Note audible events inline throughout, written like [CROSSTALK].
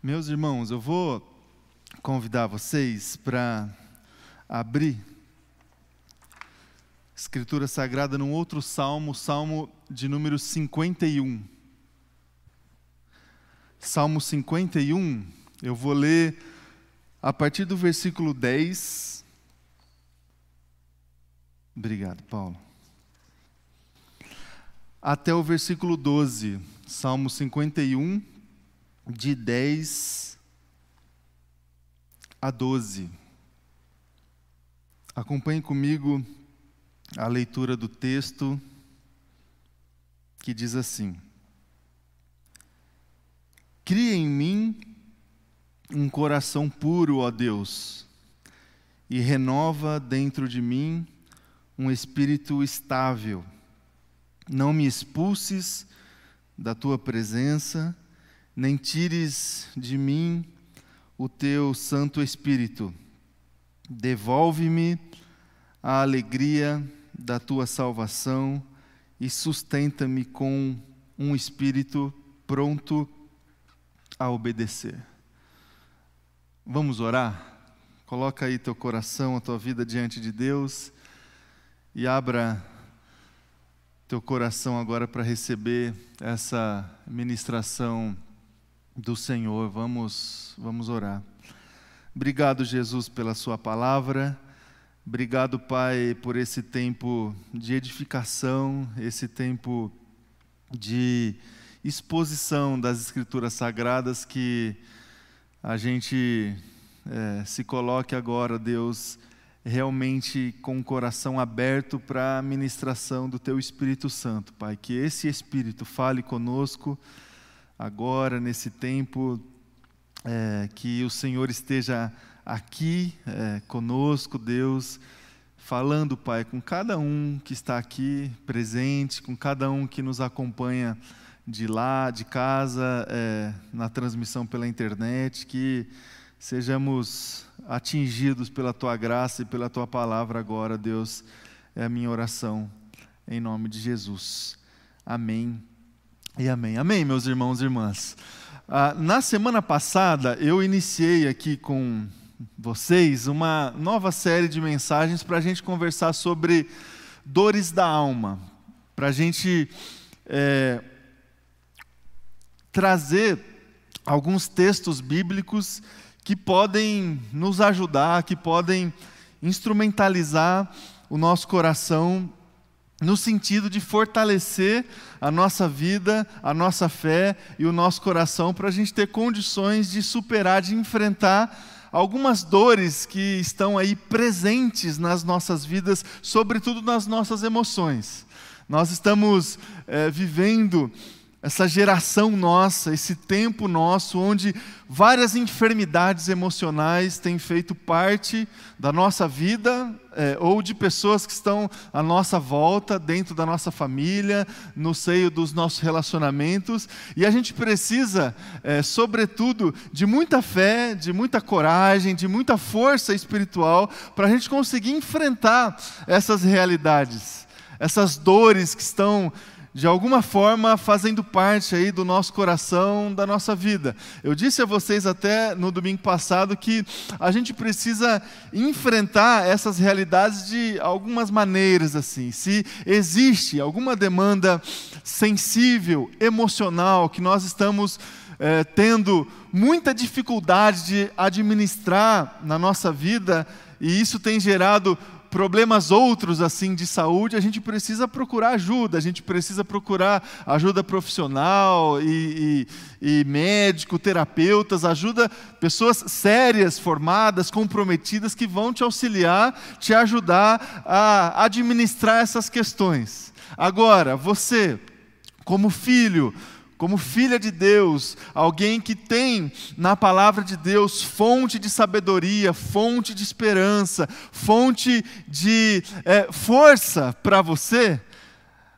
Meus irmãos, eu vou convidar vocês para abrir Escritura Sagrada num outro salmo, salmo de número 51. Salmo 51, eu vou ler a partir do versículo 10. Obrigado, Paulo. Até o versículo 12. Salmo 51, de 10 a 12. Acompanhe comigo a leitura do texto que diz assim: Cria em mim um coração puro, ó Deus, e renova dentro de mim um espírito estável. Não me expulses da tua presença nem tires de mim o teu Santo Espírito. Devolve-me a alegria da tua salvação e sustenta-me com um espírito pronto a obedecer. Vamos orar? Coloca aí teu coração, a tua vida diante de Deus e abra teu coração agora para receber essa ministração do Senhor. Vamos, vamos orar. Obrigado, Jesus, pela Sua palavra. Obrigado, Pai, por esse tempo de edificação, esse tempo de exposição das Escrituras Sagradas que a gente é, se coloque agora, Deus, realmente com o coração aberto para a ministração do Teu Espírito Santo, Pai. Que esse Espírito fale conosco agora, nesse tempo, é, que o Senhor esteja aqui é, conosco, Deus, falando, Pai, com cada um que está aqui presente, com cada um que nos acompanha de lá, de casa, é, na transmissão pela internet, que sejamos atingidos pela Tua graça e pela Tua palavra agora, Deus, é a minha oração, em nome de Jesus. Amém e amém. Amém, meus irmãos e irmãs. Ah, na semana passada, eu iniciei aqui com vocês uma nova série de mensagens para a gente conversar sobre dores da alma, para a gente é, trazer alguns textos bíblicos que podem nos ajudar, que podem instrumentalizar o nosso coração no sentido de fortalecer a nossa vida, a nossa fé e o nosso coração para a gente ter condições de superar, de enfrentar algumas dores que estão aí presentes nas nossas vidas, sobretudo nas nossas emoções. Nós estamos é, vivendo essa geração nossa, esse tempo nosso, onde várias enfermidades emocionais têm feito parte da nossa vida, é, ou de pessoas que estão à nossa volta, dentro da nossa família, no seio dos nossos relacionamentos, e a gente precisa, é, sobretudo, de muita fé, de muita coragem, de muita força espiritual, para a gente conseguir enfrentar essas realidades, essas dores que estão de alguma forma fazendo parte aí do nosso coração, da nossa vida. Eu disse a vocês até no domingo passado que a gente precisa enfrentar essas realidades de algumas maneiras assim. Se existe alguma demanda sensível, emocional que nós estamos é, tendo muita dificuldade de administrar na nossa vida e isso tem gerado problemas outros assim de saúde, a gente precisa procurar ajuda, a gente precisa procurar ajuda profissional e, e, e médico, terapeutas, ajuda pessoas sérias, formadas, comprometidas que vão te auxiliar, te ajudar a administrar essas questões. Agora, você, como filho, como filha de Deus, alguém que tem na palavra de Deus fonte de sabedoria, fonte de esperança, fonte de é, força para você,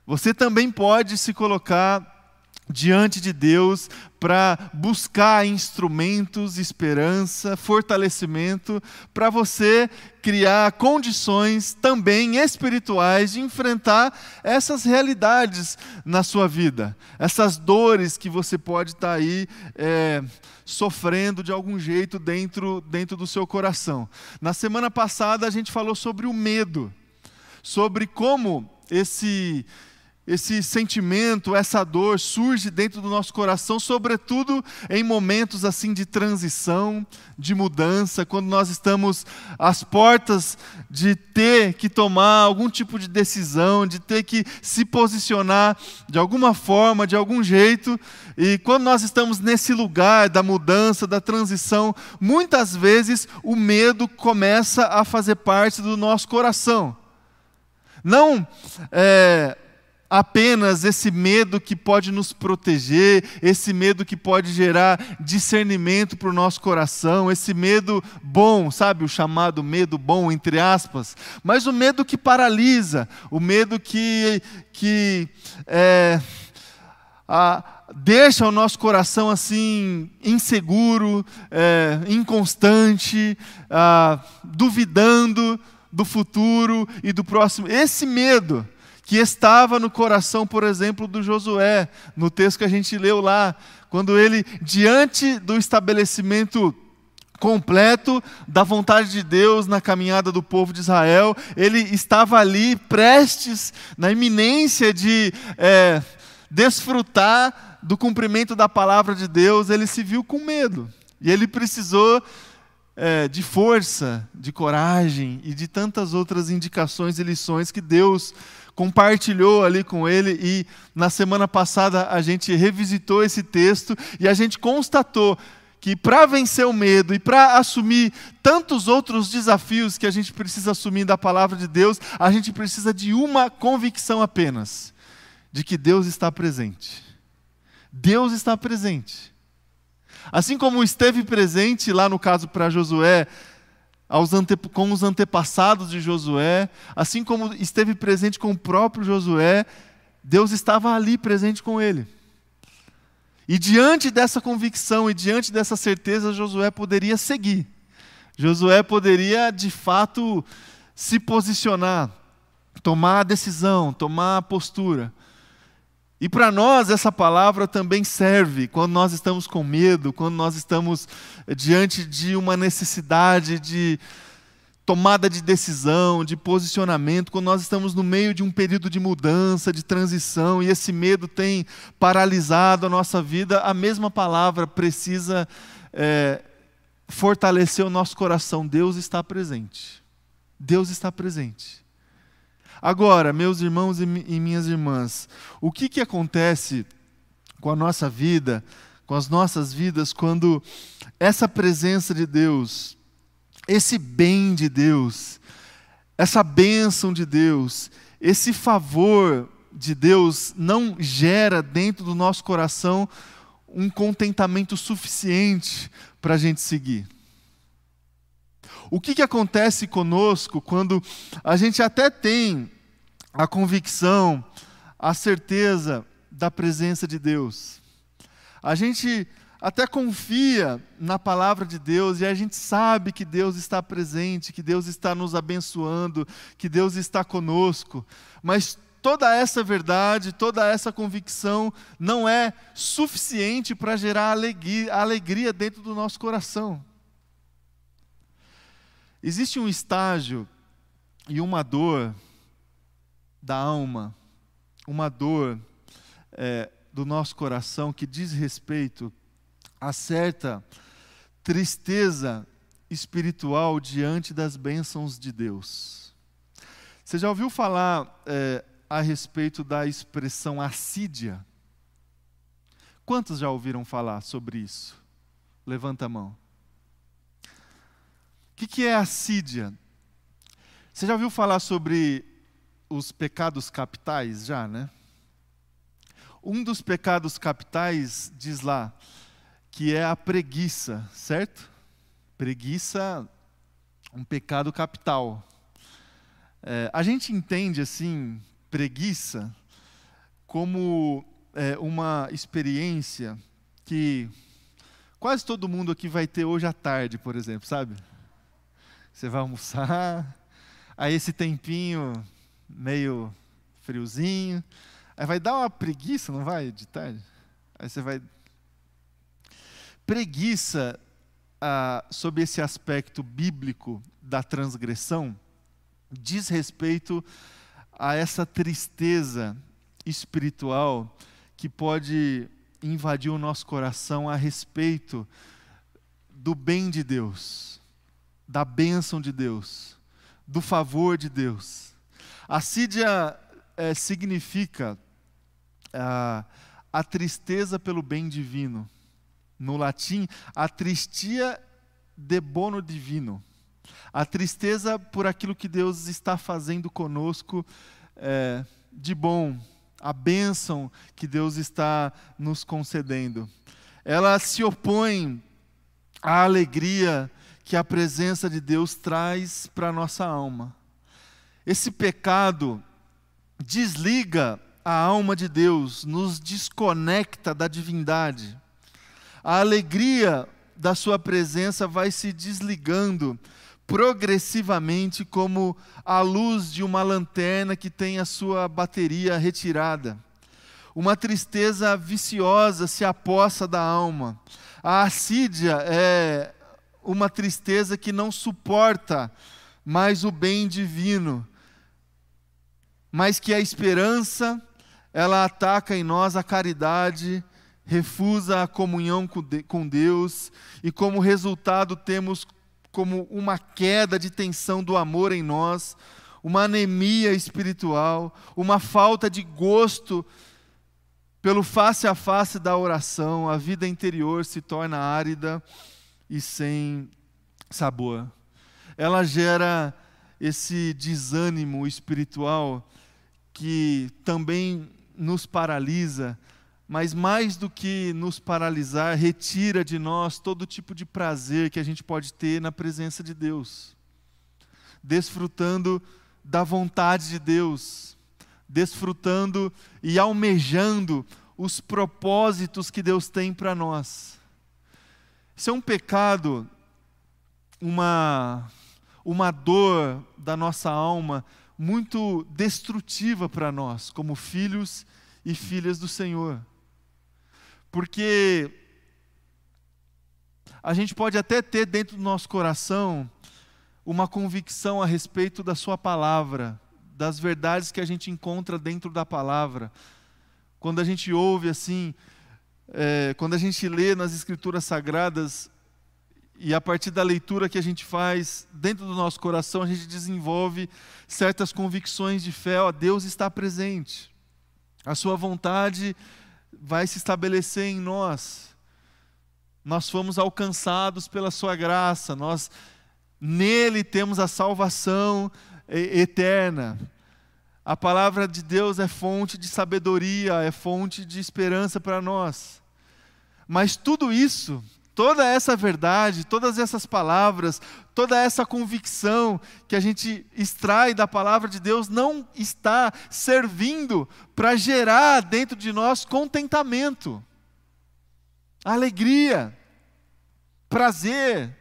você também pode se colocar diante de Deus para buscar instrumentos, esperança, fortalecimento, para você criar condições também espirituais de enfrentar essas realidades na sua vida, essas dores que você pode estar tá aí é, sofrendo de algum jeito dentro, dentro do seu coração. Na semana passada a gente falou sobre o medo, sobre como esse esse sentimento, essa dor surge dentro do nosso coração, sobretudo em momentos assim de transição, de mudança, quando nós estamos às portas de ter que tomar algum tipo de decisão, de ter que se posicionar de alguma forma, de algum jeito. E quando nós estamos nesse lugar da mudança, da transição, muitas vezes o medo começa a fazer parte do nosso coração. Não é, apenas esse medo que pode nos proteger, esse medo que pode gerar discernimento para o nosso coração, esse medo bom, sabe, o chamado medo bom, entre aspas, mas o medo que paralisa, o medo que, que é, a, deixa o nosso coração assim inseguro, é, inconstante, a, duvidando do futuro e do próximo. Esse medo que estava no coração, por exemplo, do Josué, no texto que a gente leu lá, quando ele, diante do estabelecimento completo da vontade de Deus na caminhada do povo de Israel, ele estava ali prestes, na iminência de é, desfrutar do cumprimento da palavra de Deus, ele se viu com medo. E ele precisou é, de força, de coragem e de tantas outras indicações e lições que Deus compartilhou ali com ele e na semana passada a gente revisitou esse texto e a gente constatou que para vencer o medo e para assumir tantos outros desafios que a gente precisa assumir da palavra de Deus, a gente precisa de uma convicção apenas: de que Deus está presente. Deus está presente. Assim como esteve presente lá no caso para Josué, com os antepassados de Josué, assim como esteve presente com o próprio Josué, Deus estava ali presente com ele. E diante dessa convicção e diante dessa certeza, Josué poderia seguir. Josué poderia, de fato, se posicionar, tomar a decisão, tomar a postura. E para nós essa palavra também serve quando nós estamos com medo, quando nós estamos diante de uma necessidade de tomada de decisão, de posicionamento, quando nós estamos no meio de um período de mudança, de transição, e esse medo tem paralisado a nossa vida, a mesma palavra precisa é, fortalecer o nosso coração. Deus está presente. Deus está presente. Agora, meus irmãos e minhas irmãs, o que, que acontece com a nossa vida, com as nossas vidas, quando essa presença de Deus, esse bem de Deus, essa bênção de Deus, esse favor de Deus não gera dentro do nosso coração um contentamento suficiente para a gente seguir? O que, que acontece conosco quando a gente até tem a convicção, a certeza da presença de Deus? A gente até confia na palavra de Deus e a gente sabe que Deus está presente, que Deus está nos abençoando, que Deus está conosco, mas toda essa verdade, toda essa convicção não é suficiente para gerar alegria, alegria dentro do nosso coração. Existe um estágio e uma dor da alma, uma dor é, do nosso coração que diz respeito a certa tristeza espiritual diante das bênçãos de Deus. Você já ouviu falar é, a respeito da expressão assídia? Quantos já ouviram falar sobre isso? Levanta a mão que, que é assídia? Você já ouviu falar sobre os pecados capitais? Já, né? Um dos pecados capitais diz lá que é a preguiça, certo? Preguiça, um pecado capital. É, a gente entende assim, preguiça, como é, uma experiência que quase todo mundo aqui vai ter hoje à tarde, por exemplo, sabe? Você vai almoçar, aí esse tempinho meio friozinho, aí vai dar uma preguiça, não vai, de tarde? Aí você vai. Preguiça, ah, esse aspecto bíblico da transgressão, diz respeito a essa tristeza espiritual que pode invadir o nosso coração a respeito do bem de Deus, da bênção de Deus, do favor de Deus. Assídia é, significa a, a tristeza pelo bem divino. No latim, a tristia de bono divino. A tristeza por aquilo que Deus está fazendo conosco é, de bom, a bênção que Deus está nos concedendo. Ela se opõe à alegria que a presença de Deus traz para a nossa alma. Esse pecado desliga a alma de Deus, nos desconecta da divindade. A alegria da Sua presença vai se desligando progressivamente, como a luz de uma lanterna que tem a sua bateria retirada. Uma tristeza viciosa se apossa da alma. A assídia é uma tristeza que não suporta mais o bem divino, mas que a esperança, ela ataca em nós a caridade, refusa a comunhão com Deus, e como resultado temos como uma queda de tensão do amor em nós, uma anemia espiritual, uma falta de gosto pelo face a face da oração, a vida interior se torna árida e sem sabor. Ela gera esse desânimo espiritual que também nos paralisa, mas mais do que nos paralisar, retira de nós todo tipo de prazer que a gente pode ter na presença de Deus, desfrutando da vontade de Deus, desfrutando e almejando os propósitos que Deus tem para nós. Isso é um pecado, uma, uma dor da nossa alma muito destrutiva para nós, como filhos e filhas do Senhor. Porque a gente pode até ter dentro do nosso coração uma convicção a respeito da Sua palavra, das verdades que a gente encontra dentro da palavra. Quando a gente ouve assim, é, quando a gente lê nas Escrituras Sagradas, e a partir da leitura que a gente faz dentro do nosso coração, a gente desenvolve certas convicções de fé. Ó, Deus está presente, a Sua vontade vai se estabelecer em nós. Nós fomos alcançados pela Sua graça, nós nele temos a salvação eterna. A palavra de Deus é fonte de sabedoria, é fonte de esperança para nós. Mas tudo isso, toda essa verdade, todas essas palavras, toda essa convicção que a gente extrai da palavra de Deus não está servindo para gerar dentro de nós contentamento, alegria, prazer.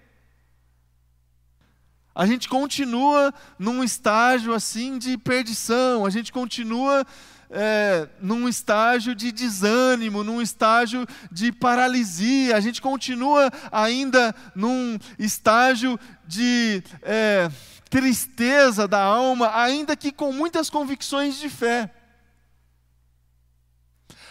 A gente continua num estágio assim de perdição, a gente continua é, num estágio de desânimo, num estágio de paralisia, a gente continua ainda num estágio de é, tristeza da alma, ainda que com muitas convicções de fé.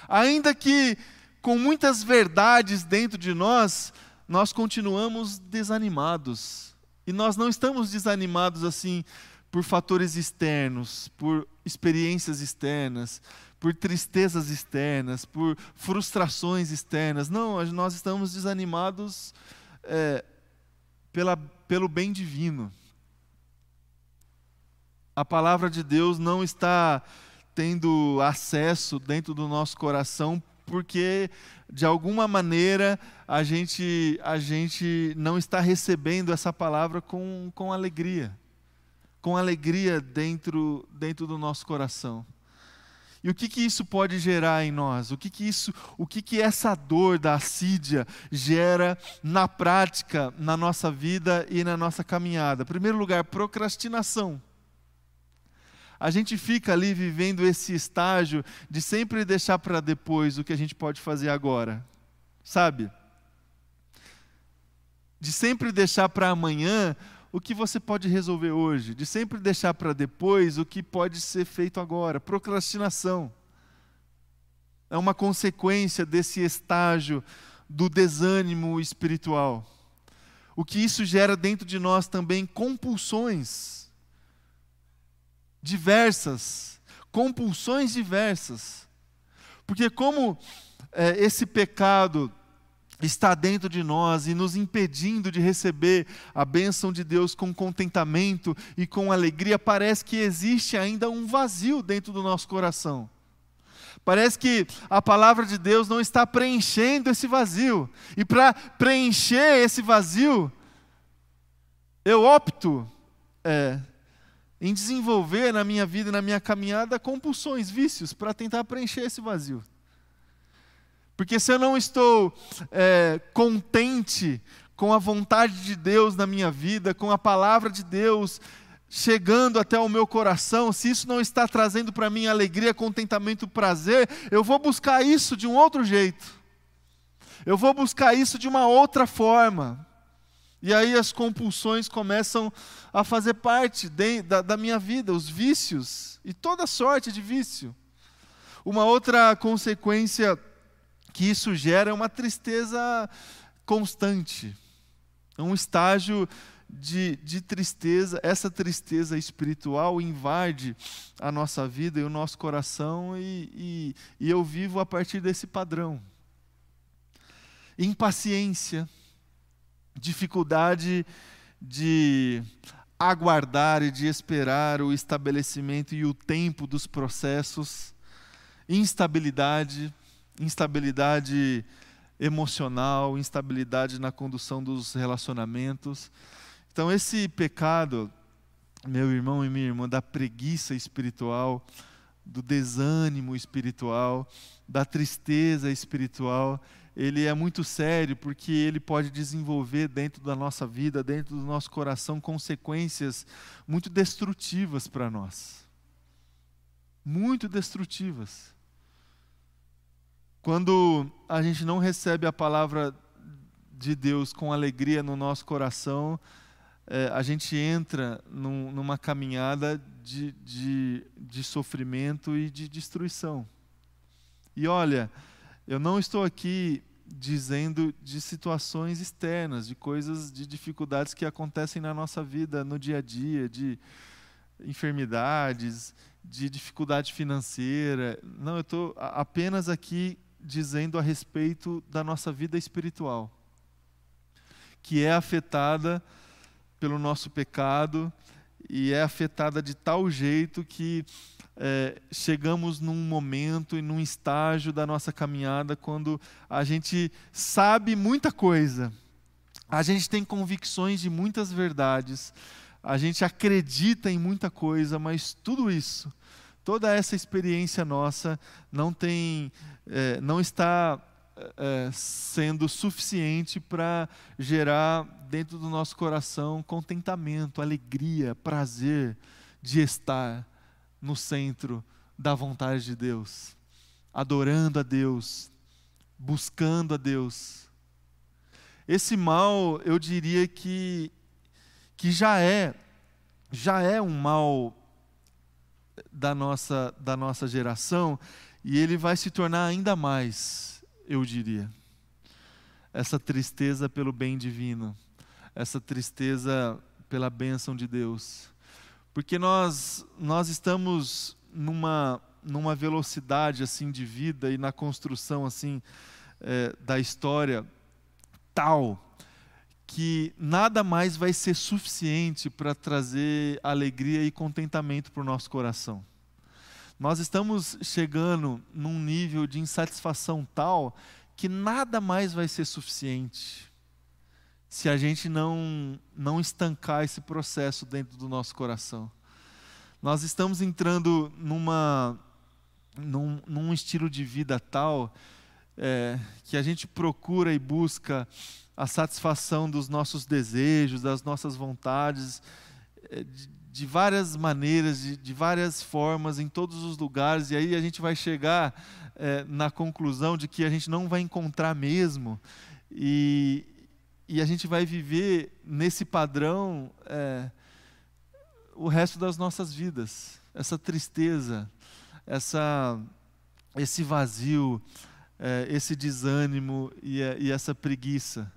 Ainda que com muitas verdades dentro de nós, nós continuamos desanimados. E nós não estamos desanimados assim por fatores externos, por experiências externas, por tristezas externas, por frustrações externas. Não, nós estamos desanimados é, pela, pelo bem divino. A palavra de Deus não está tendo acesso dentro do nosso coração porque de alguma maneira a gente a gente não está recebendo essa palavra com, com alegria com alegria dentro, dentro do nosso coração. E o que, que isso pode gerar em nós? O que, que isso, o que, que essa dor da assídia gera na prática, na nossa vida e na nossa caminhada? Em primeiro lugar, procrastinação. A gente fica ali vivendo esse estágio de sempre deixar para depois o que a gente pode fazer agora. Sabe? De sempre deixar para amanhã o que você pode resolver hoje, de sempre deixar para depois o que pode ser feito agora. Procrastinação é uma consequência desse estágio do desânimo espiritual. O que isso gera dentro de nós também compulsões diversas, compulsões diversas. Porque como é, esse pecado está dentro de nós e nos impedindo de receber a bênção de Deus com contentamento e com alegria, parece que existe ainda um vazio dentro do nosso coração. Parece que a palavra de Deus não está preenchendo esse vazio. E para preencher esse vazio, eu opto é, em desenvolver na minha vida e na minha caminhada compulsões, vícios, para tentar preencher esse vazio. Porque se eu não estou é, contente com a vontade de Deus na minha vida, com a palavra de Deus chegando até o meu coração, se isso não está trazendo para mim alegria, contentamento, prazer, eu vou buscar isso de um outro jeito. Eu vou buscar isso de uma outra forma. E aí as compulsões começam a fazer parte de, da, da minha vida, os vícios e toda sorte de vício. Uma outra consequência que isso gera uma tristeza constante, é um estágio de, de tristeza, essa tristeza espiritual invade a nossa vida e o nosso coração, e, e, e eu vivo a partir desse padrão. Impaciência, dificuldade de aguardar e de esperar o estabelecimento e o tempo dos processos, instabilidade, instabilidade emocional, instabilidade na condução dos relacionamentos. Então, esse pecado, meu irmão e minha irmã, da preguiça espiritual, do desânimo espiritual, da tristeza espiritual, ele é muito sério porque ele pode desenvolver dentro da nossa vida, dentro do nosso coração, consequências muito destrutivas para nós. Muito destrutivas. Quando a gente não recebe a palavra de Deus com alegria no nosso coração, é, a gente entra num, numa caminhada de, de, de sofrimento e de destruição. E olha, eu não estou aqui dizendo de situações externas, de coisas, de dificuldades que acontecem na nossa vida no dia a dia, de enfermidades, de dificuldade financeira. Não, eu estou apenas aqui dizendo a respeito da nossa vida espiritual, que é afetada pelo nosso pecado e é afetada de tal jeito que é, chegamos num momento e num estágio da nossa caminhada quando a gente sabe muita coisa, a gente tem convicções de muitas verdades, a gente acredita em muita coisa, mas tudo isso toda essa experiência nossa não tem, é, não está é, sendo suficiente para gerar dentro do nosso coração contentamento, alegria, prazer de estar no centro da vontade de Deus, adorando a Deus, buscando a Deus. Esse mal, eu diria que que já é já é um mal da nossa, da nossa geração e ele vai se tornar ainda mais, eu diria. Essa tristeza pelo bem divino, essa tristeza pela bênção de Deus. Porque nós, nós estamos numa, numa velocidade assim de vida e na construção assim é, da história tal que nada mais vai ser suficiente para trazer alegria e contentamento para o nosso coração. Nós estamos chegando num nível de insatisfação tal que nada mais vai ser suficiente se a gente não, não estancar esse processo dentro do nosso coração. Nós estamos entrando numa, num, num estilo de vida tal é, que a gente procura e busca a satisfação dos nossos desejos, das nossas vontades, é, de, de, várias maneiras, de, de, várias formas, em todos os lugares, e aí a gente vai chegar é, na conclusão de que a gente não vai encontrar mesmo, e, e a gente vai viver nesse padrão é, o resto das nossas vidas. Essa tristeza, essa, esse vazio, é, esse desânimo e, e essa preguiça.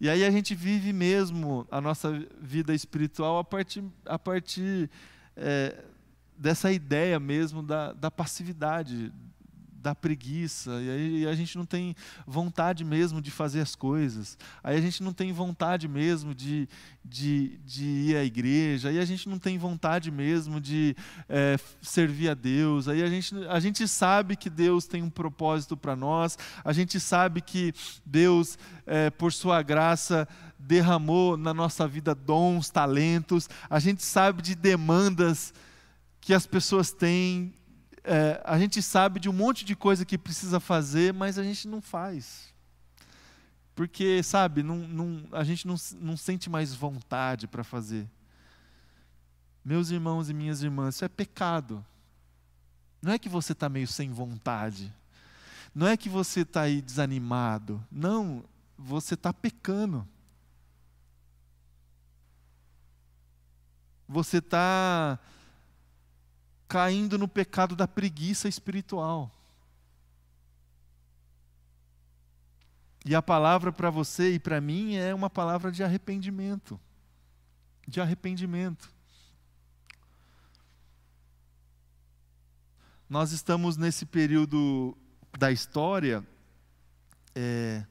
E aí a gente vive mesmo a nossa vida espiritual a partir, a partir é, dessa ideia mesmo da, da passividade, da preguiça, e aí a gente não tem vontade mesmo de fazer as coisas, aí a gente não tem vontade mesmo de, de, de ir à igreja, aí a gente não tem vontade mesmo de é, servir a Deus, aí a gente, a gente sabe que Deus tem um propósito para nós, a gente sabe que Deus, é, por Sua graça, derramou na nossa vida dons, talentos, a gente sabe de demandas que as pessoas têm é, a gente sabe de um monte de coisa que precisa fazer, mas a gente não faz. Porque, sabe, não, não, a gente não, não sente mais vontade para fazer. Meus irmãos e minhas irmãs, isso é pecado. Não é que você está meio sem vontade. Não é que você está aí desanimado. Não, você está pecando. Você está caindo no pecado da preguiça espiritual. E a palavra para você e para mim é uma palavra de arrependimento. De arrependimento. Nós estamos nesse período da história é,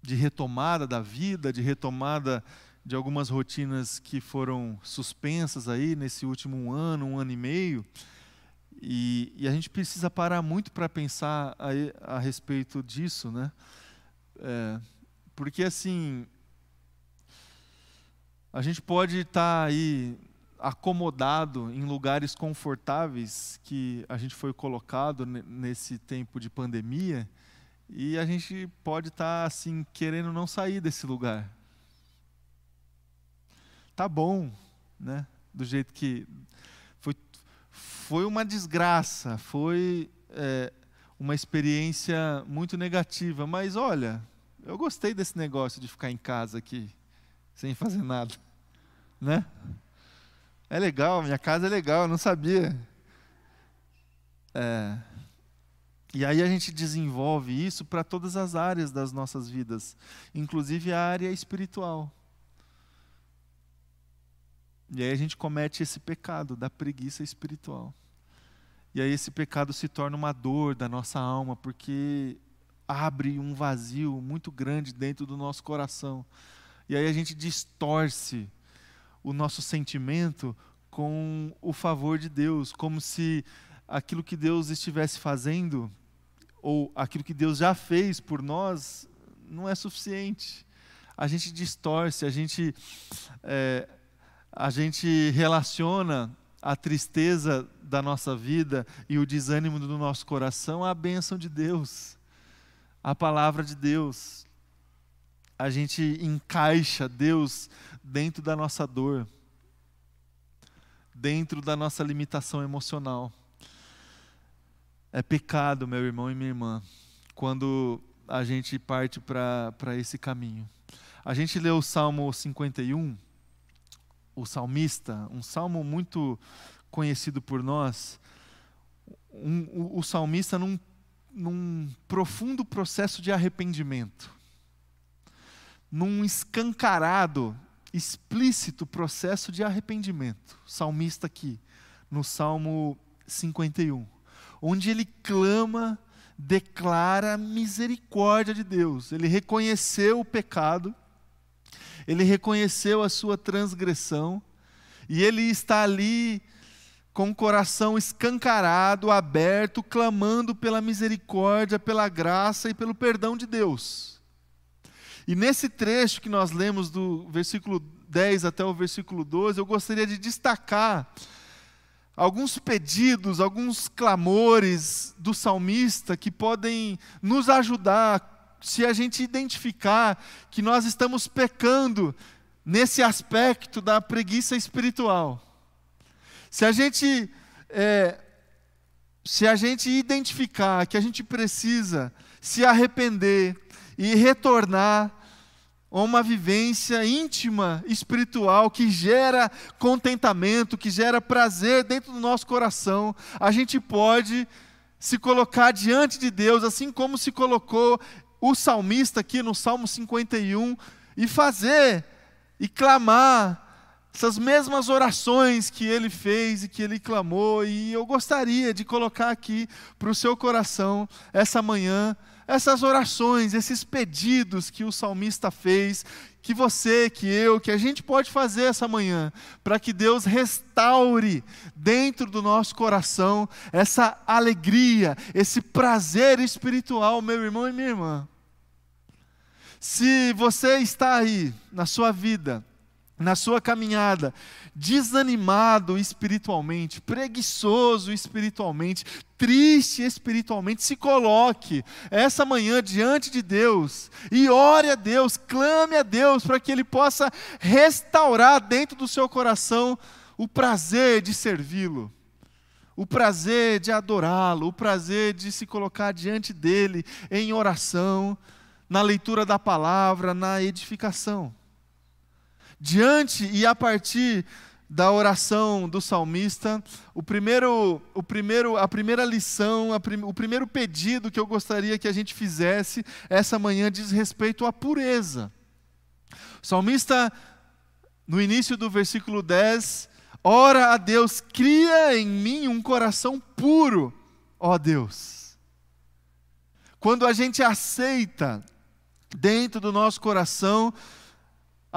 de retomada da vida, de retomada de algumas rotinas que foram suspensas aí nesse último ano, um ano e meio. E, e a gente precisa parar muito para pensar a, a, respeito disso, né? É, porque assim, a gente pode estar tá aí acomodado em lugares confortáveis que a gente foi colocado nesse tempo de pandemia e a gente pode estar tá, assim querendo não sair desse lugar tá bom, né? Do jeito que foi, foi uma desgraça, foi é, uma experiência muito negativa. Mas olha, eu gostei desse negócio de ficar em casa aqui sem fazer nada, [LAUGHS] né? É legal, minha casa é legal, eu não sabia. É, e aí a gente desenvolve isso para todas as áreas das nossas vidas, inclusive a área espiritual. E aí a gente comete esse pecado da preguiça espiritual. E aí esse pecado se torna uma dor da nossa alma, porque abre um vazio muito grande dentro do nosso coração. E aí a gente distorce o nosso sentimento com o favor de Deus, como se aquilo que Deus estivesse fazendo, ou aquilo que Deus já fez por nós, não é suficiente. A gente distorce, a gente é, a gente relaciona a tristeza da nossa vida e o desânimo do nosso coração à bênção de Deus, à palavra de Deus. A gente encaixa Deus dentro da nossa dor, dentro da nossa limitação emocional. É pecado, meu irmão e minha irmã, quando a gente parte para esse caminho. A gente lê o Salmo 51 o salmista, um salmo muito conhecido por nós, um, o, o, salmista num, num profundo processo de arrependimento, num escancarado, explícito processo de arrependimento. salmista aqui, no Salmo 51, onde ele clama, declara a misericórdia de Deus. Ele reconheceu o pecado ele reconheceu a sua transgressão e ele está ali com o coração escancarado, aberto, clamando pela misericórdia, pela graça e pelo perdão de Deus. E nesse trecho que nós lemos do versículo 10 até o versículo 12, eu gostaria de destacar alguns pedidos, alguns clamores do salmista que podem nos ajudar se a gente identificar que nós estamos pecando nesse aspecto da preguiça espiritual. Se a gente é, se a gente identificar que a gente precisa se arrepender e retornar a uma vivência íntima, espiritual, que gera contentamento, que gera prazer dentro do nosso coração, a gente pode se colocar diante de Deus, assim como se colocou o salmista aqui no Salmo 51, e fazer e clamar essas mesmas orações que ele fez e que ele clamou, e eu gostaria de colocar aqui para o seu coração essa manhã essas orações, esses pedidos que o salmista fez, que você, que eu, que a gente pode fazer essa manhã, para que Deus restaure dentro do nosso coração essa alegria, esse prazer espiritual, meu irmão e minha irmã. Se você está aí na sua vida, na sua caminhada, desanimado espiritualmente, preguiçoso espiritualmente, triste espiritualmente, se coloque essa manhã diante de Deus e ore a Deus, clame a Deus para que Ele possa restaurar dentro do seu coração o prazer de servi-lo, o prazer de adorá-lo, o prazer de se colocar diante dEle em oração, na leitura da palavra, na edificação diante e a partir da oração do salmista, o primeiro, o primeiro, a primeira lição, a prim, o primeiro pedido que eu gostaria que a gente fizesse essa manhã diz respeito à pureza. O salmista, no início do versículo 10, ora a Deus, cria em mim um coração puro, ó Deus. Quando a gente aceita dentro do nosso coração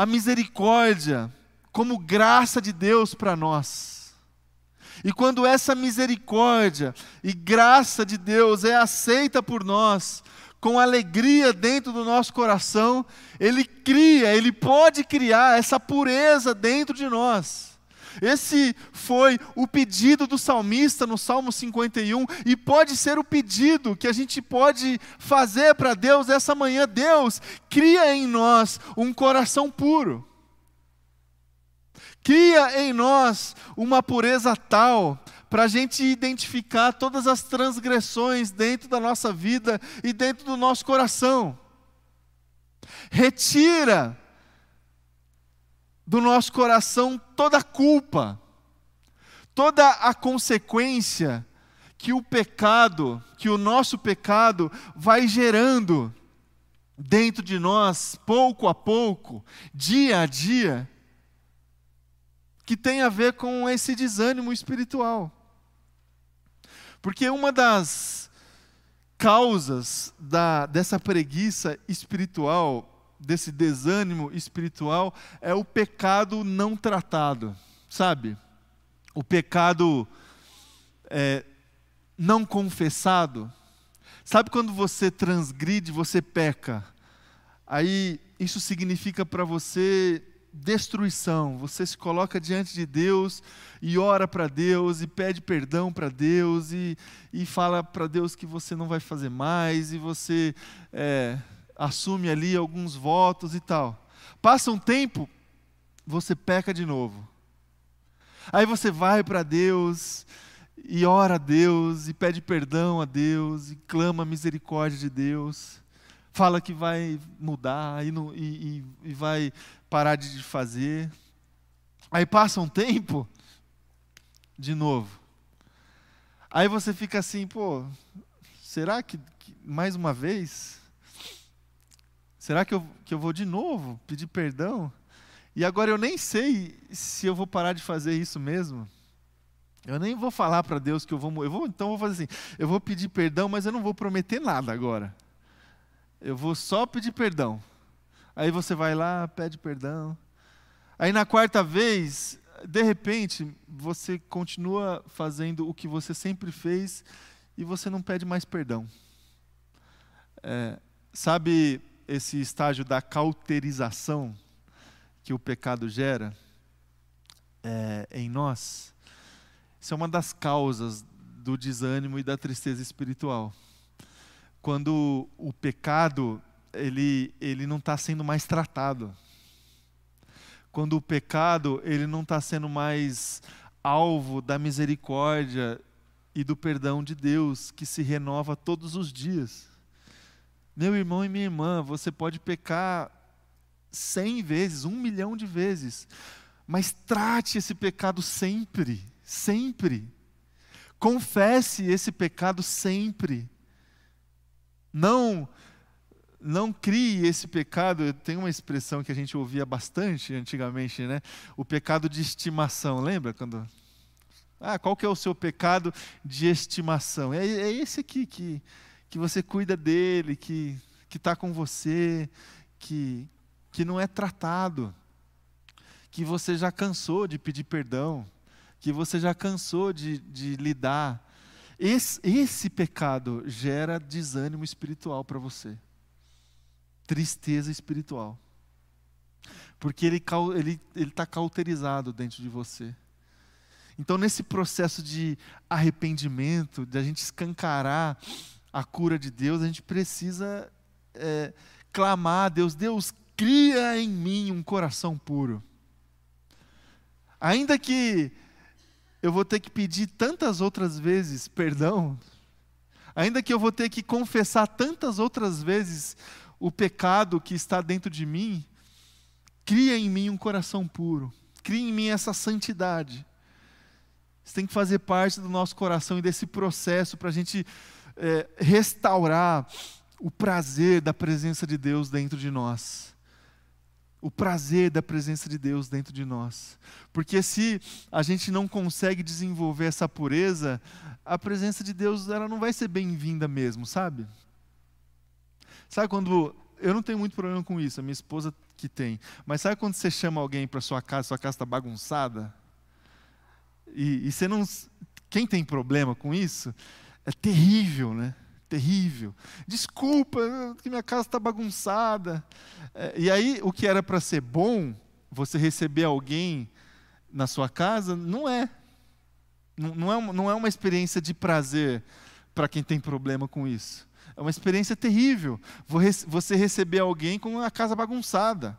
a misericórdia como graça de Deus para nós. E quando essa misericórdia e graça de Deus é aceita por nós, com alegria dentro do nosso coração, Ele cria, Ele pode criar essa pureza dentro de nós. Esse foi o pedido do salmista no Salmo 51 e pode ser o pedido que a gente pode fazer para Deus essa manhã. Deus, cria em nós um coração puro. Cria em nós uma pureza tal para a gente identificar todas as transgressões dentro da nossa vida e dentro do nosso coração. Retira do nosso coração toda a culpa, toda a consequência que o pecado, que o nosso pecado vai gerando dentro de nós, pouco a pouco, dia a dia, que tem a ver com esse desânimo espiritual. Porque uma das causas da, dessa preguiça espiritual desse desânimo espiritual é o pecado não tratado, sabe? O pecado é, não confessado. Sabe quando você transgride, você peca? Aí isso significa para você destruição. Você se coloca diante de Deus e ora para Deus e pede perdão para Deus e, e fala para Deus que você não vai fazer mais e você é, assume ali alguns votos e tal. Passa um tempo, você peca de novo. Aí você vai para Deus e ora a Deus e pede perdão a Deus e clama a misericórdia de Deus. Fala que vai mudar e, não, e, e, e vai parar de fazer. Aí passa um tempo, de novo. Aí você fica assim, pô, será que, que mais uma vez? Será que eu, que eu vou de novo pedir perdão? E agora eu nem sei se eu vou parar de fazer isso mesmo. Eu nem vou falar para Deus que eu vou, eu vou. Então vou fazer assim: eu vou pedir perdão, mas eu não vou prometer nada agora. Eu vou só pedir perdão. Aí você vai lá, pede perdão. Aí na quarta vez, de repente, você continua fazendo o que você sempre fez e você não pede mais perdão. É, sabe esse estágio da cauterização que o pecado gera é, em nós, Isso é uma das causas do desânimo e da tristeza espiritual. Quando o pecado ele, ele não está sendo mais tratado. Quando o pecado ele não está sendo mais alvo da misericórdia e do perdão de Deus que se renova todos os dias. Meu irmão e minha irmã, você pode pecar cem vezes, um milhão de vezes, mas trate esse pecado sempre, sempre. Confesse esse pecado sempre. Não não crie esse pecado, tem uma expressão que a gente ouvia bastante antigamente, né? O pecado de estimação, lembra quando ah, qual que é o seu pecado de estimação? É, é esse aqui que, que você cuida dele, que está com você, que, que não é tratado, que você já cansou de pedir perdão, que você já cansou de, de lidar. Esse, esse pecado gera desânimo espiritual para você, tristeza espiritual, porque ele está ele, ele tá cauterizado dentro de você. Então, nesse processo de arrependimento, de a gente escancarar a cura de Deus, a gente precisa é, clamar a Deus: Deus, cria em mim um coração puro. Ainda que eu vou ter que pedir tantas outras vezes perdão, ainda que eu vou ter que confessar tantas outras vezes o pecado que está dentro de mim, cria em mim um coração puro, cria em mim essa santidade. Isso tem que fazer parte do nosso coração e desse processo para a gente é, restaurar o prazer da presença de Deus dentro de nós. O prazer da presença de Deus dentro de nós. Porque se a gente não consegue desenvolver essa pureza, a presença de Deus ela não vai ser bem-vinda mesmo, sabe? Sabe quando. Eu não tenho muito problema com isso, a minha esposa que tem. Mas sabe quando você chama alguém para sua casa, sua casa está bagunçada? E, e você não. Quem tem problema com isso, é terrível, né? Terrível. Desculpa, que minha casa está bagunçada. É, e aí, o que era para ser bom, você receber alguém na sua casa, não é. Não, não, é, não é uma experiência de prazer para quem tem problema com isso. É uma experiência terrível. Você receber alguém com a casa bagunçada.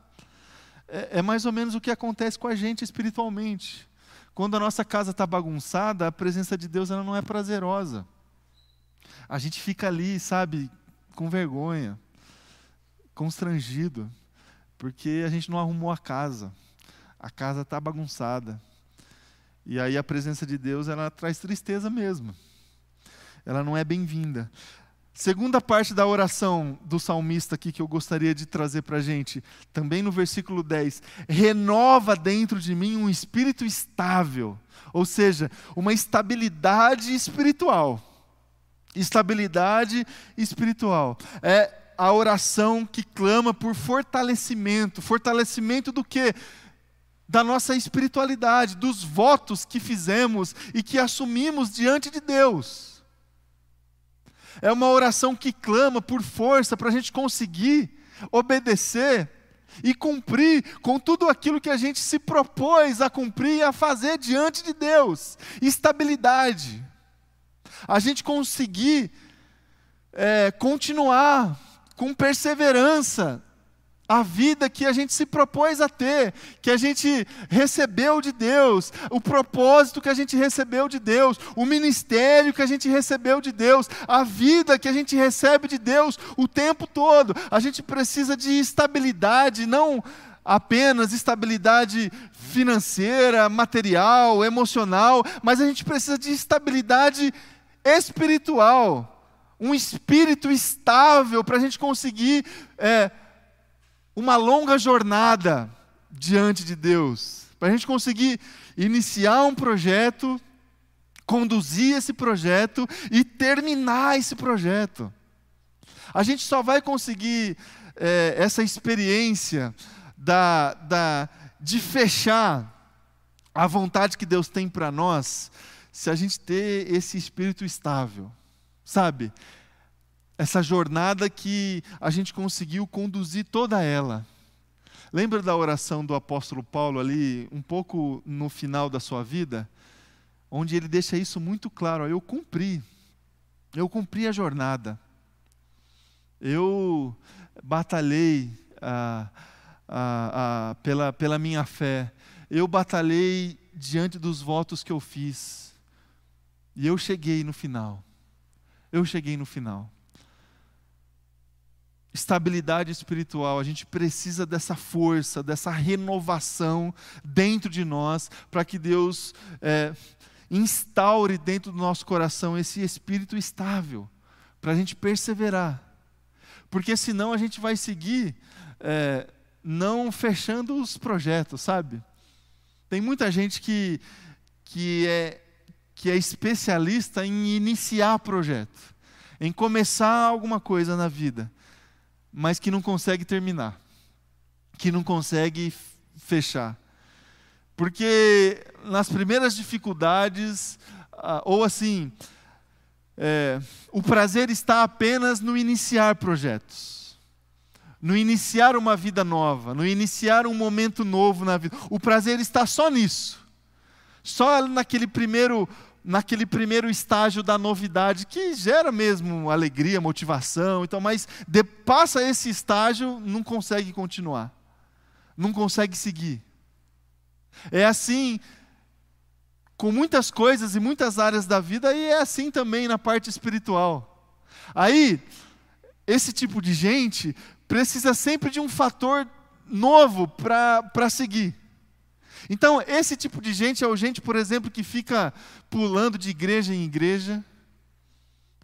É, é mais ou menos o que acontece com a gente espiritualmente. Quando a nossa casa está bagunçada, a presença de Deus ela não é prazerosa. A gente fica ali, sabe, com vergonha, constrangido, porque a gente não arrumou a casa. A casa está bagunçada. E aí a presença de Deus ela traz tristeza mesmo. Ela não é bem-vinda. Segunda parte da oração do salmista aqui que eu gostaria de trazer para a gente, também no versículo 10: renova dentro de mim um espírito estável, ou seja, uma estabilidade espiritual. Estabilidade espiritual. É a oração que clama por fortalecimento. Fortalecimento do que? Da nossa espiritualidade, dos votos que fizemos e que assumimos diante de Deus. É uma oração que clama por força para a gente conseguir obedecer e cumprir com tudo aquilo que a gente se propôs a cumprir e a fazer diante de Deus. Estabilidade. A gente conseguir é, continuar com perseverança a vida que a gente se propôs a ter, que a gente recebeu de Deus, o propósito que a gente recebeu de Deus, o ministério que a gente recebeu de Deus, a vida que a gente recebe de Deus o tempo todo. A gente precisa de estabilidade, não apenas estabilidade financeira, material, emocional, mas a gente precisa de estabilidade espiritual. Um espírito estável para a gente conseguir é, uma longa jornada diante de Deus, para a gente conseguir iniciar um projeto, conduzir esse projeto e terminar esse projeto. A gente só vai conseguir é, essa experiência da, da, de fechar a vontade que Deus tem para nós se a gente ter esse espírito estável, sabe? essa jornada que a gente conseguiu conduzir toda ela. Lembra da oração do apóstolo Paulo ali, um pouco no final da sua vida? onde ele deixa isso muito claro: eu cumpri, eu cumpri a jornada, eu batalhei ah, ah, ah, pela, pela minha fé, eu batalhei diante dos votos que eu fiz, e eu cheguei no final. Eu cheguei no final estabilidade espiritual, a gente precisa dessa força, dessa renovação dentro de nós, para que Deus é, instaure dentro do nosso coração esse espírito estável, para a gente perseverar. Porque senão a gente vai seguir é, não fechando os projetos, sabe? Tem muita gente que, que, é, que é especialista em iniciar projeto, em começar alguma coisa na vida mas que não consegue terminar, que não consegue fechar. Porque nas primeiras dificuldades, ah, ou assim, é, o prazer está apenas no iniciar projetos, no iniciar uma vida nova, no iniciar um momento novo na vida. O prazer está só nisso, só naquele primeiro naquele primeiro estágio da novidade, que gera mesmo alegria, motivação, então, mas de, passa esse estágio, não consegue continuar, não consegue seguir. É assim com muitas coisas e muitas áreas da vida, e é assim também na parte espiritual. Aí, esse tipo de gente precisa sempre de um fator novo para seguir. Então, esse tipo de gente é o gente, por exemplo, que fica pulando de igreja em igreja,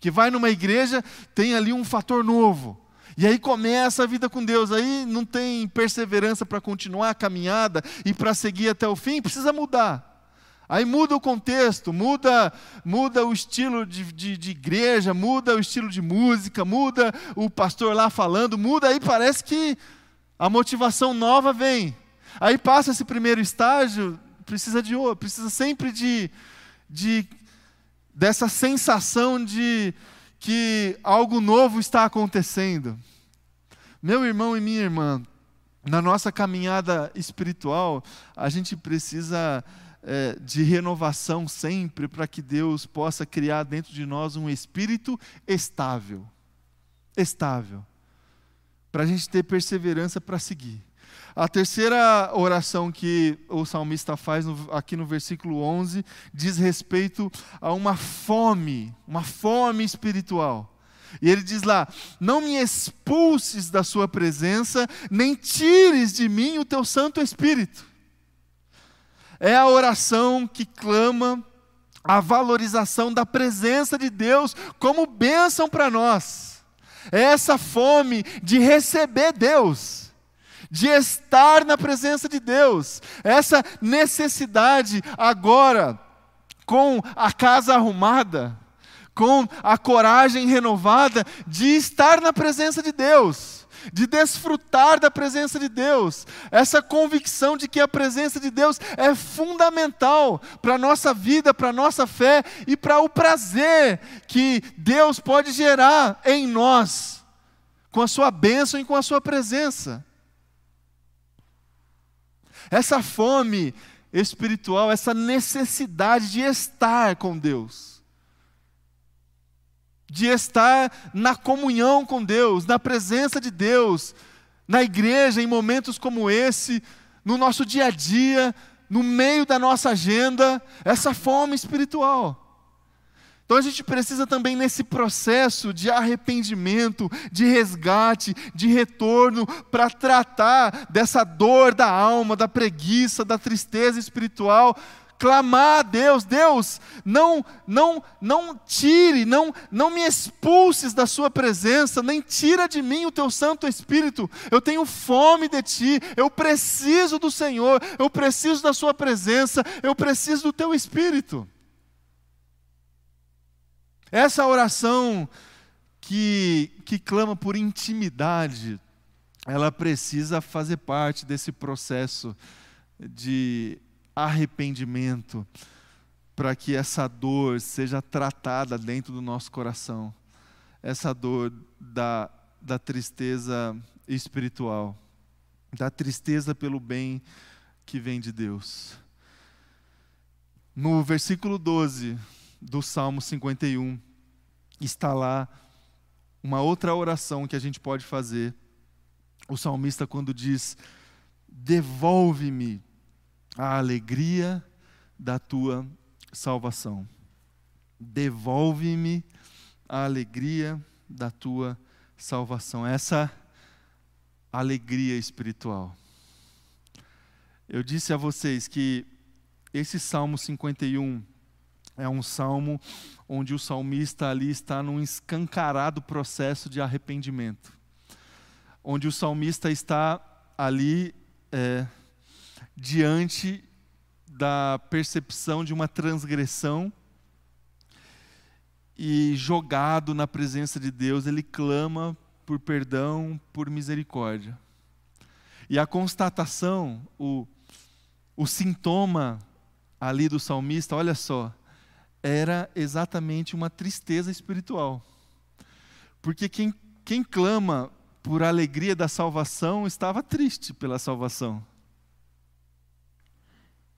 que vai numa igreja, tem ali um fator novo. E aí começa a vida com Deus, aí não tem perseverança para continuar a caminhada e para seguir até o fim, precisa mudar. Aí muda o contexto, muda, muda o estilo de, de, de, igreja, muda o estilo de música, muda o pastor lá falando, muda, aí parece que a motivação nova vem. Aí passa esse primeiro estágio, precisa de precisa sempre de, de dessa sensação de que algo novo está acontecendo. Meu irmão e minha irmã, na nossa caminhada espiritual, a gente precisa é, de renovação sempre para que Deus possa criar dentro de nós um espírito estável. Estável. Para a gente ter perseverança para seguir. A terceira oração que o salmista faz no, aqui no versículo 11 diz respeito a uma fome, uma fome espiritual. E ele diz lá: Não me expulses da sua presença, nem tires de mim o teu Santo Espírito. É a oração que clama a valorização da presença de Deus como bênção para nós. É essa fome de receber Deus de estar na presença de Deus, essa necessidade agora, com a casa arrumada, com a coragem renovada de estar na presença de Deus, de desfrutar da presença de Deus, essa convicção de que a presença de Deus é fundamental para a nossa vida, para a nossa fé e para o prazer que Deus pode gerar em nós, com a sua bênção e com a sua presença. Essa fome espiritual, essa necessidade de estar com Deus, de estar na comunhão com Deus, na presença de Deus, na igreja, em momentos como esse, no nosso dia a dia, no meio da nossa agenda, essa fome espiritual. Então a gente precisa também, nesse processo de arrependimento, de resgate, de retorno, para tratar dessa dor da alma, da preguiça, da tristeza espiritual, clamar a Deus, Deus, não, não, não tire, não, não me expulses da sua presença, nem tira de mim o teu Santo Espírito. Eu tenho fome de ti, eu preciso do Senhor, eu preciso da sua presença, eu preciso do teu Espírito. Essa oração que, que clama por intimidade, ela precisa fazer parte desse processo de arrependimento, para que essa dor seja tratada dentro do nosso coração, essa dor da, da tristeza espiritual, da tristeza pelo bem que vem de Deus. No versículo 12 do Salmo 51, está lá uma outra oração que a gente pode fazer. O salmista, quando diz: Devolve-me a alegria da tua salvação. Devolve-me a alegria da tua salvação. Essa alegria espiritual. Eu disse a vocês que esse Salmo 51 é um salmo onde o salmista ali está num escancarado processo de arrependimento. Onde o salmista está ali é, diante da percepção de uma transgressão e jogado na presença de Deus, ele clama por perdão, por misericórdia. E a constatação, o, o sintoma ali do salmista, olha só, era exatamente uma tristeza espiritual. Porque quem, quem clama por alegria da salvação estava triste pela salvação.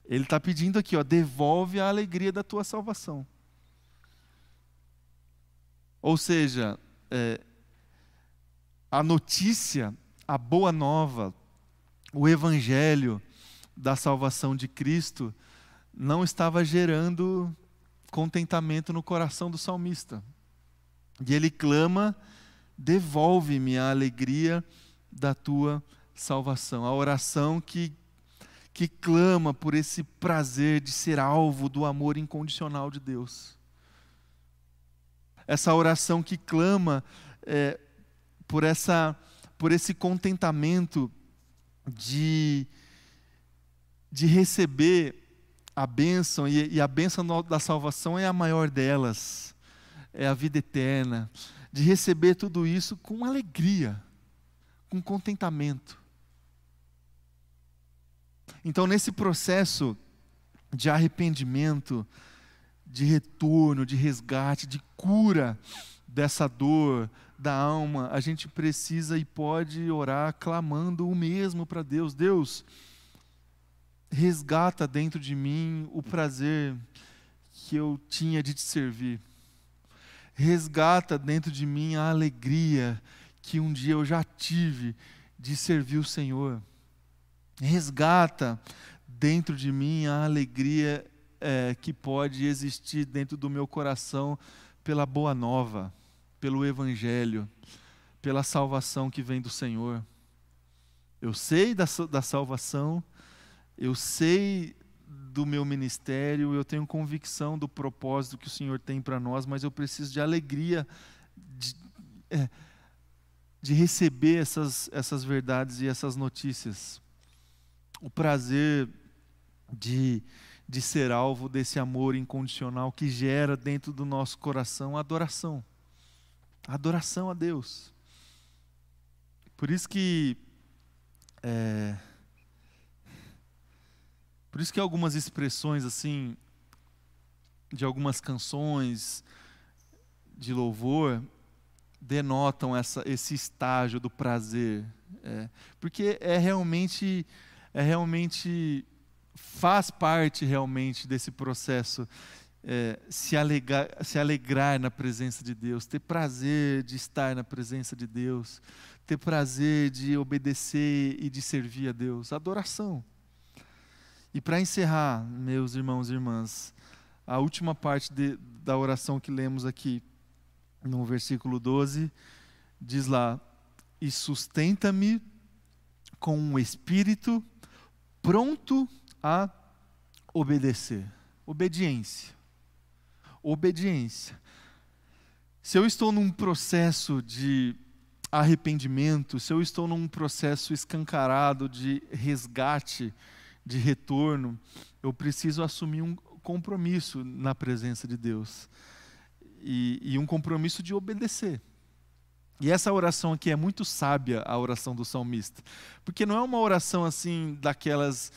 Ele está pedindo aqui, ó, devolve a alegria da tua salvação. Ou seja, é, a notícia, a boa nova, o evangelho da salvação de Cristo não estava gerando contentamento no coração do salmista. E ele clama: devolve-me a alegria da tua salvação. A oração que, que clama por esse prazer de ser alvo do amor incondicional de Deus essa oração que clama é, por, essa, por esse contentamento de, de receber a bênção, e, e a bênção da salvação é a maior delas, é a vida eterna, de receber tudo isso com alegria, com contentamento. Então, nesse processo de arrependimento, de retorno, de resgate, de cura dessa dor da alma, a gente precisa e pode orar clamando o mesmo para Deus. Deus, resgata dentro de mim o prazer que eu tinha de te servir. Resgata dentro de mim a alegria que um dia eu já tive de servir o Senhor. Resgata dentro de mim a alegria é, que pode existir dentro do meu coração pela boa nova, pelo Evangelho, pela salvação que vem do Senhor. Eu sei da, da salvação, eu sei do meu ministério, eu tenho convicção do propósito que o Senhor tem para nós, mas eu preciso de alegria de, é, de receber essas, essas verdades e essas notícias. O prazer de de ser alvo desse amor incondicional que gera dentro do nosso coração adoração. Adoração a Deus. Por isso que. É, por isso que algumas expressões assim, de algumas canções de louvor, denotam essa, esse estágio do prazer. É, porque é realmente, é realmente faz parte realmente desse processo é, se, alegar, se alegrar na presença de Deus, ter prazer de estar na presença de Deus, ter prazer de obedecer e de servir a Deus. Adoração. E para encerrar, meus irmãos e irmãs, a última parte de, da oração que lemos aqui, no versículo 12, diz lá: E sustenta-me com um espírito pronto a obedecer. Obediência. Obediência. Se eu estou num processo de arrependimento, se eu estou num processo escancarado de resgate, de retorno, eu preciso assumir um compromisso na presença de Deus e, e, um compromisso de obedecer. E essa oração aqui é muito sábia, a oração do salmista, porque não é uma oração assim daquelas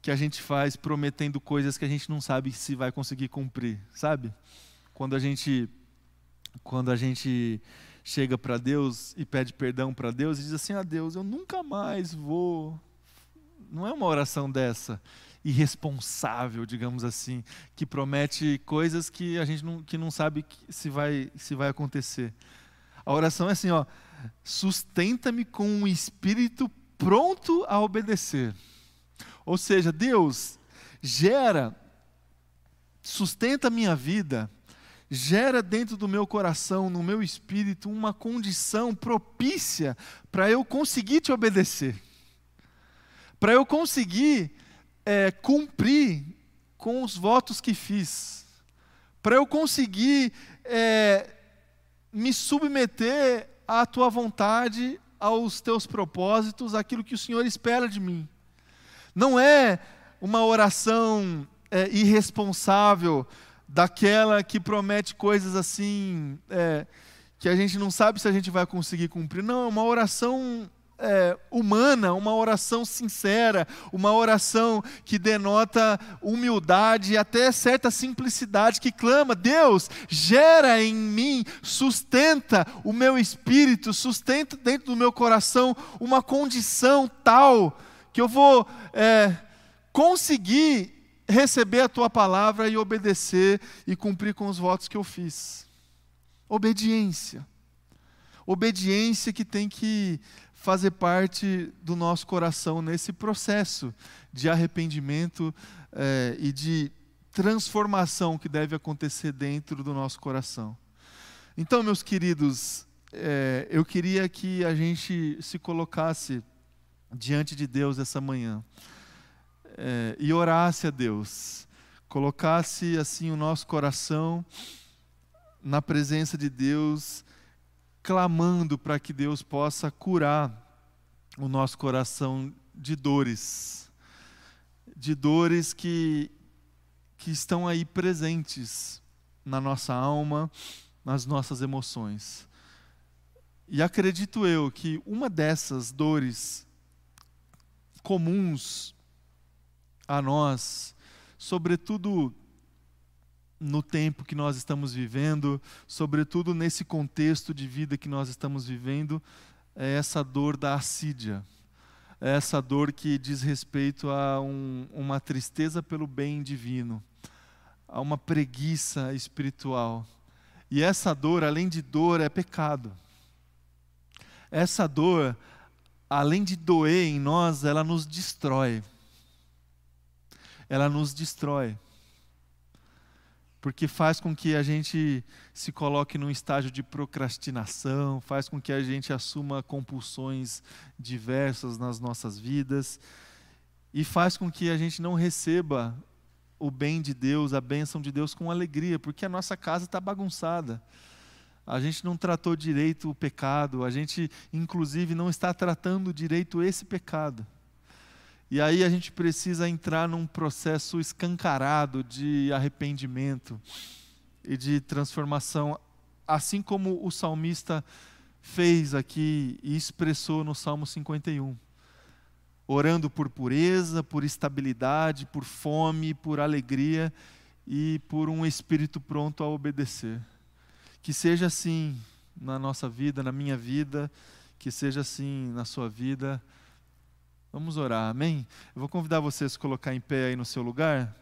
que a gente faz prometendo coisas que a gente não sabe se vai conseguir cumprir, sabe? Quando a gente quando a gente chega para Deus e pede perdão para Deus e diz assim: "Ah, Deus, eu nunca mais vou". Não é uma oração dessa. irresponsável, digamos assim, que promete coisas que a gente não, que não sabe se vai, se vai acontecer. A oração é assim, ó, sustenta-me com um espírito pronto a obedecer. Ou seja, Deus gera, sustenta a minha vida, gera dentro do meu coração, no meu espírito, uma condição propícia para eu conseguir te obedecer, para eu conseguir é, cumprir com os votos que fiz, para eu conseguir é, me submeter à tua vontade, aos teus propósitos, aquilo que o Senhor espera de mim. Não é uma oração é, irresponsável, daquela que promete coisas assim, é, que a gente não sabe se a gente vai conseguir cumprir. Não, é uma oração é, humana, uma oração sincera, uma oração que denota humildade e até certa simplicidade, que clama: Deus, gera em mim, sustenta o meu espírito, sustenta dentro do meu coração uma condição tal que eu vou é, conseguir receber a tua palavra e obedecer e cumprir com os votos que eu fiz. Obediência. Obediência que tem que fazer parte do nosso coração nesse processo de arrependimento é, e de transformação que deve acontecer dentro do nosso coração. Então, meus queridos, é, eu queria que a gente se colocasse diante de Deus essa manhã é, e orasse a Deus, colocasse assim o nosso coração na presença de Deus clamando para que Deus possa curar o nosso coração de dores, de dores que, que estão aí presentes na nossa alma, nas nossas emoções. E acredito eu que uma dessas dores comuns a nós, sobretudo no tempo que nós estamos vivendo, sobretudo nesse contexto de vida que nós estamos vivendo, é essa dor da assídia. É essa dor que diz respeito a um, uma tristeza pelo bem divino, a uma preguiça espiritual. E essa dor, além de dor, é pecado. Essa dor, além de doer em nós, ela nos destrói. Ela nos destrói porque faz com que a gente se coloque num estágio de procrastinação, faz com que a gente assuma compulsões diversas nas nossas vidas e faz com que a gente não receba o bem de Deus, a bênção de Deus com alegria, porque a nossa casa está bagunçada. A gente não tratou direito o pecado, a gente, inclusive, não está tratando direito esse pecado. E aí a gente precisa entrar num processo escancarado de arrependimento e de transformação, assim como o salmista fez aqui e expressou no Salmo 51. Orando por pureza, por estabilidade, por fome, por alegria e por um espírito pronto a obedecer. Que seja assim na nossa vida, na minha vida, que seja assim na sua vida. Vamos orar, amém? Eu vou convidar você a colocar em pé aí no seu lugar.